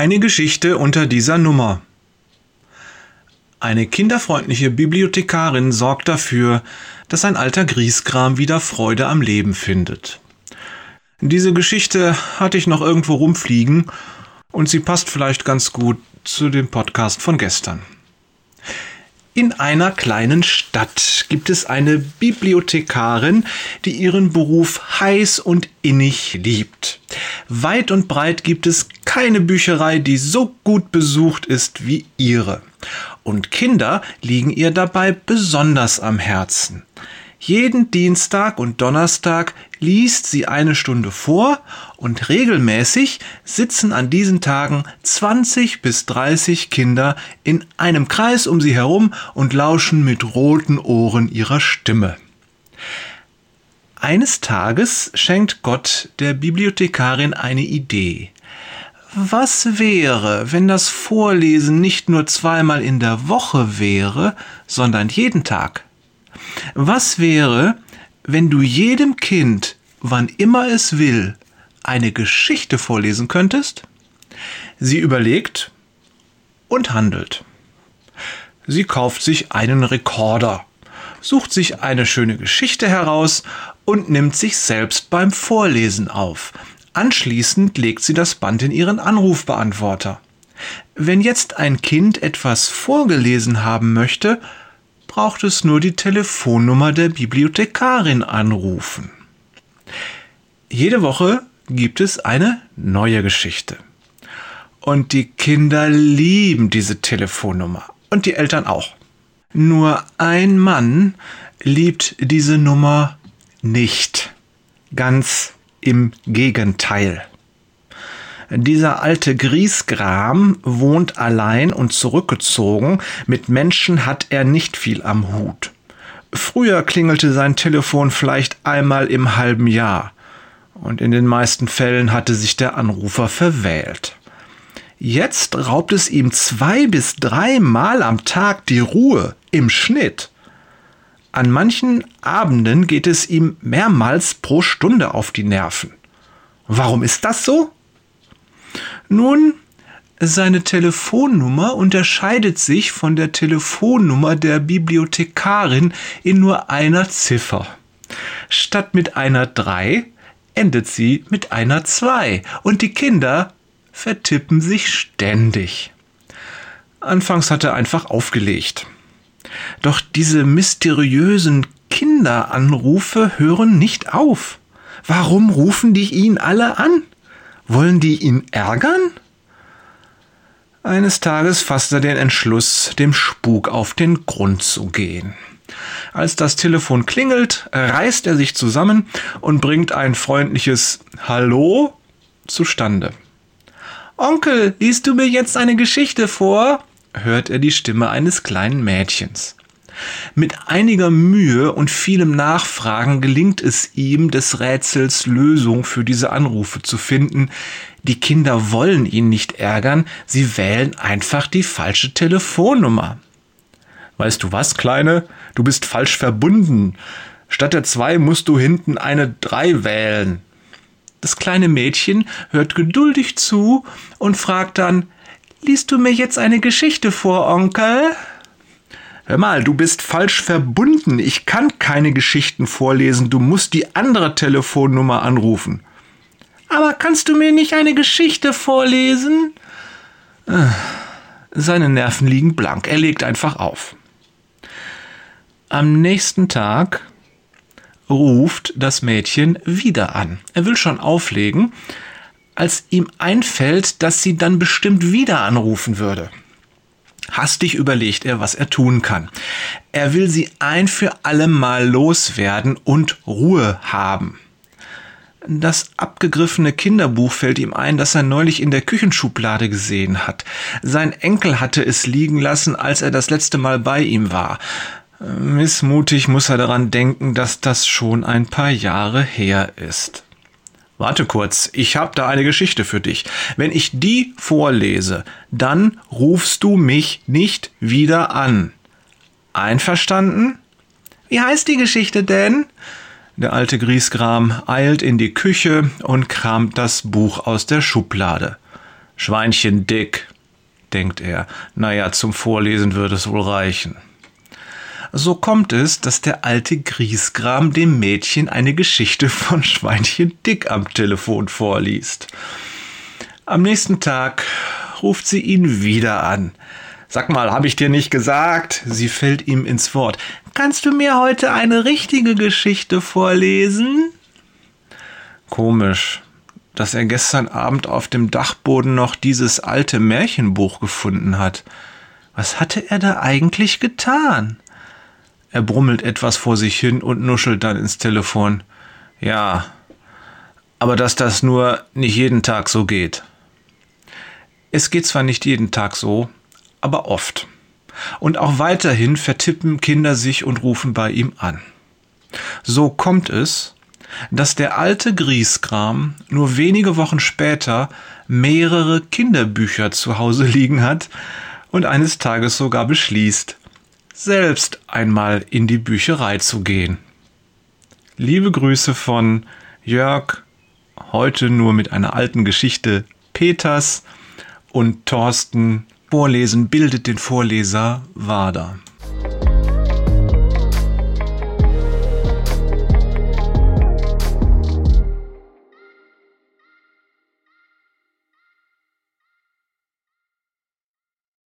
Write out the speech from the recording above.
keine Geschichte unter dieser Nummer. Eine kinderfreundliche Bibliothekarin sorgt dafür, dass ein alter Griesgram wieder Freude am Leben findet. Diese Geschichte hatte ich noch irgendwo rumfliegen und sie passt vielleicht ganz gut zu dem Podcast von gestern. In einer kleinen Stadt gibt es eine Bibliothekarin, die ihren Beruf heiß und innig liebt. Weit und breit gibt es keine Bücherei, die so gut besucht ist wie ihre. Und Kinder liegen ihr dabei besonders am Herzen. Jeden Dienstag und Donnerstag liest sie eine Stunde vor und regelmäßig sitzen an diesen Tagen 20 bis 30 Kinder in einem Kreis um sie herum und lauschen mit roten Ohren ihrer Stimme. Eines Tages schenkt Gott der Bibliothekarin eine Idee. Was wäre, wenn das Vorlesen nicht nur zweimal in der Woche wäre, sondern jeden Tag? Was wäre, wenn du jedem Kind, wann immer es will, eine Geschichte vorlesen könntest? Sie überlegt und handelt. Sie kauft sich einen Rekorder, sucht sich eine schöne Geschichte heraus und nimmt sich selbst beim Vorlesen auf. Anschließend legt sie das Band in ihren Anrufbeantworter. Wenn jetzt ein Kind etwas vorgelesen haben möchte, braucht es nur die Telefonnummer der Bibliothekarin anrufen. Jede Woche gibt es eine neue Geschichte. Und die Kinder lieben diese Telefonnummer und die Eltern auch. Nur ein Mann liebt diese Nummer nicht. Ganz im Gegenteil. Dieser alte Griesgram wohnt allein und zurückgezogen, mit Menschen hat er nicht viel am Hut. Früher klingelte sein Telefon vielleicht einmal im halben Jahr, und in den meisten Fällen hatte sich der Anrufer verwählt. Jetzt raubt es ihm zwei bis dreimal am Tag die Ruhe im Schnitt. An manchen Abenden geht es ihm mehrmals pro Stunde auf die Nerven. Warum ist das so? Nun, seine Telefonnummer unterscheidet sich von der Telefonnummer der Bibliothekarin in nur einer Ziffer. Statt mit einer 3 endet sie mit einer 2 und die Kinder vertippen sich ständig. Anfangs hat er einfach aufgelegt. Doch diese mysteriösen Kinderanrufe hören nicht auf. Warum rufen die ihn alle an? Wollen die ihn ärgern? Eines Tages fasst er den Entschluss, dem Spuk auf den Grund zu gehen. Als das Telefon klingelt, reißt er sich zusammen und bringt ein freundliches Hallo zustande. Onkel, liest du mir jetzt eine Geschichte vor? Hört er die Stimme eines kleinen Mädchens. Mit einiger Mühe und vielem Nachfragen gelingt es ihm, des Rätsels Lösung für diese Anrufe zu finden. Die Kinder wollen ihn nicht ärgern, sie wählen einfach die falsche Telefonnummer. Weißt du was, Kleine? Du bist falsch verbunden. Statt der zwei musst du hinten eine drei wählen. Das kleine Mädchen hört geduldig zu und fragt dann, Liest du mir jetzt eine Geschichte vor, Onkel? Hör mal, du bist falsch verbunden. Ich kann keine Geschichten vorlesen. Du musst die andere Telefonnummer anrufen. Aber kannst du mir nicht eine Geschichte vorlesen? Ah, seine Nerven liegen blank. Er legt einfach auf. Am nächsten Tag ruft das Mädchen wieder an. Er will schon auflegen, als ihm einfällt, dass sie dann bestimmt wieder anrufen würde. Hastig überlegt er, was er tun kann. Er will sie ein für alle Mal loswerden und Ruhe haben. Das abgegriffene Kinderbuch fällt ihm ein, das er neulich in der Küchenschublade gesehen hat. Sein Enkel hatte es liegen lassen, als er das letzte Mal bei ihm war. Missmutig muss er daran denken, dass das schon ein paar Jahre her ist. Warte kurz, ich habe da eine Geschichte für dich. Wenn ich die vorlese, dann rufst du mich nicht wieder an. Einverstanden? Wie heißt die Geschichte denn? Der alte Griesgram eilt in die Küche und kramt das Buch aus der Schublade. Schweinchen dick, denkt er. Naja, zum Vorlesen würde es wohl reichen. So kommt es, dass der alte Griesgram dem Mädchen eine Geschichte von Schweinchen Dick am Telefon vorliest. Am nächsten Tag ruft sie ihn wieder an. Sag mal, hab ich dir nicht gesagt? Sie fällt ihm ins Wort. Kannst du mir heute eine richtige Geschichte vorlesen? Komisch, dass er gestern Abend auf dem Dachboden noch dieses alte Märchenbuch gefunden hat. Was hatte er da eigentlich getan? Er brummelt etwas vor sich hin und nuschelt dann ins Telefon. Ja, aber dass das nur nicht jeden Tag so geht. Es geht zwar nicht jeden Tag so, aber oft. Und auch weiterhin vertippen Kinder sich und rufen bei ihm an. So kommt es, dass der alte Griesgram nur wenige Wochen später mehrere Kinderbücher zu Hause liegen hat und eines Tages sogar beschließt, selbst einmal in die Bücherei zu gehen. Liebe Grüße von Jörg, heute nur mit einer alten Geschichte Peters und Thorsten. Vorlesen bildet den Vorleser Wader.